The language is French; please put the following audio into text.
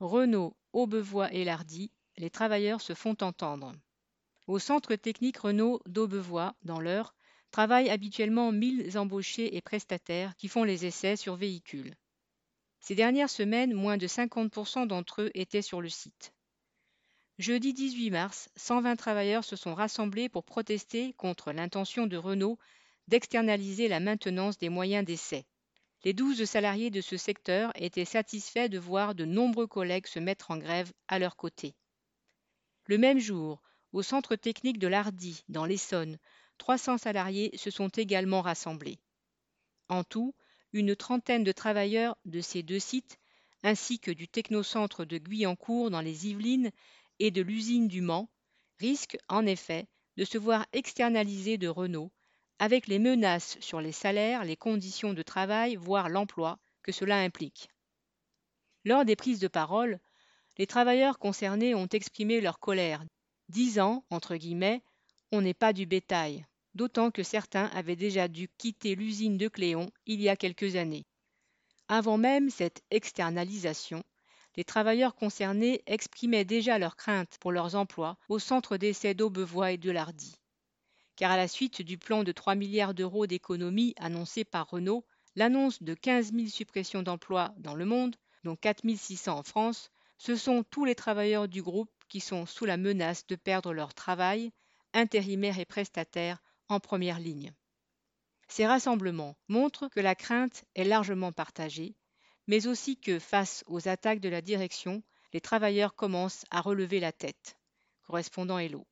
Renault, Aubevoie et Lardy, les travailleurs se font entendre. Au centre technique Renault d'Aubevoie, dans l'Eure, travaillent habituellement 1000 embauchés et prestataires qui font les essais sur véhicules. Ces dernières semaines, moins de 50% d'entre eux étaient sur le site. Jeudi 18 mars, 120 travailleurs se sont rassemblés pour protester contre l'intention de Renault d'externaliser la maintenance des moyens d'essai. Les 12 salariés de ce secteur étaient satisfaits de voir de nombreux collègues se mettre en grève à leur côté. Le même jour, au centre technique de l'Hardy, dans l'Essonne, 300 salariés se sont également rassemblés. En tout, une trentaine de travailleurs de ces deux sites, ainsi que du technocentre de Guyancourt dans les Yvelines et de l'usine du Mans, risquent en effet de se voir externalisés de Renault, avec les menaces sur les salaires, les conditions de travail, voire l'emploi que cela implique. Lors des prises de parole, les travailleurs concernés ont exprimé leur colère, disant, entre guillemets, on n'est pas du bétail, d'autant que certains avaient déjà dû quitter l'usine de Cléon il y a quelques années. Avant même cette externalisation, les travailleurs concernés exprimaient déjà leurs craintes pour leurs emplois au centre d'essai d'Aubevoie et de Lardy. Car à la suite du plan de 3 milliards d'euros d'économies annoncé par Renault, l'annonce de 15 000 suppressions d'emplois dans le monde, dont 4 600 en France, ce sont tous les travailleurs du groupe qui sont sous la menace de perdre leur travail, intérimaires et prestataires, en première ligne. Ces rassemblements montrent que la crainte est largement partagée, mais aussi que, face aux attaques de la direction, les travailleurs commencent à relever la tête. Correspondant Hello.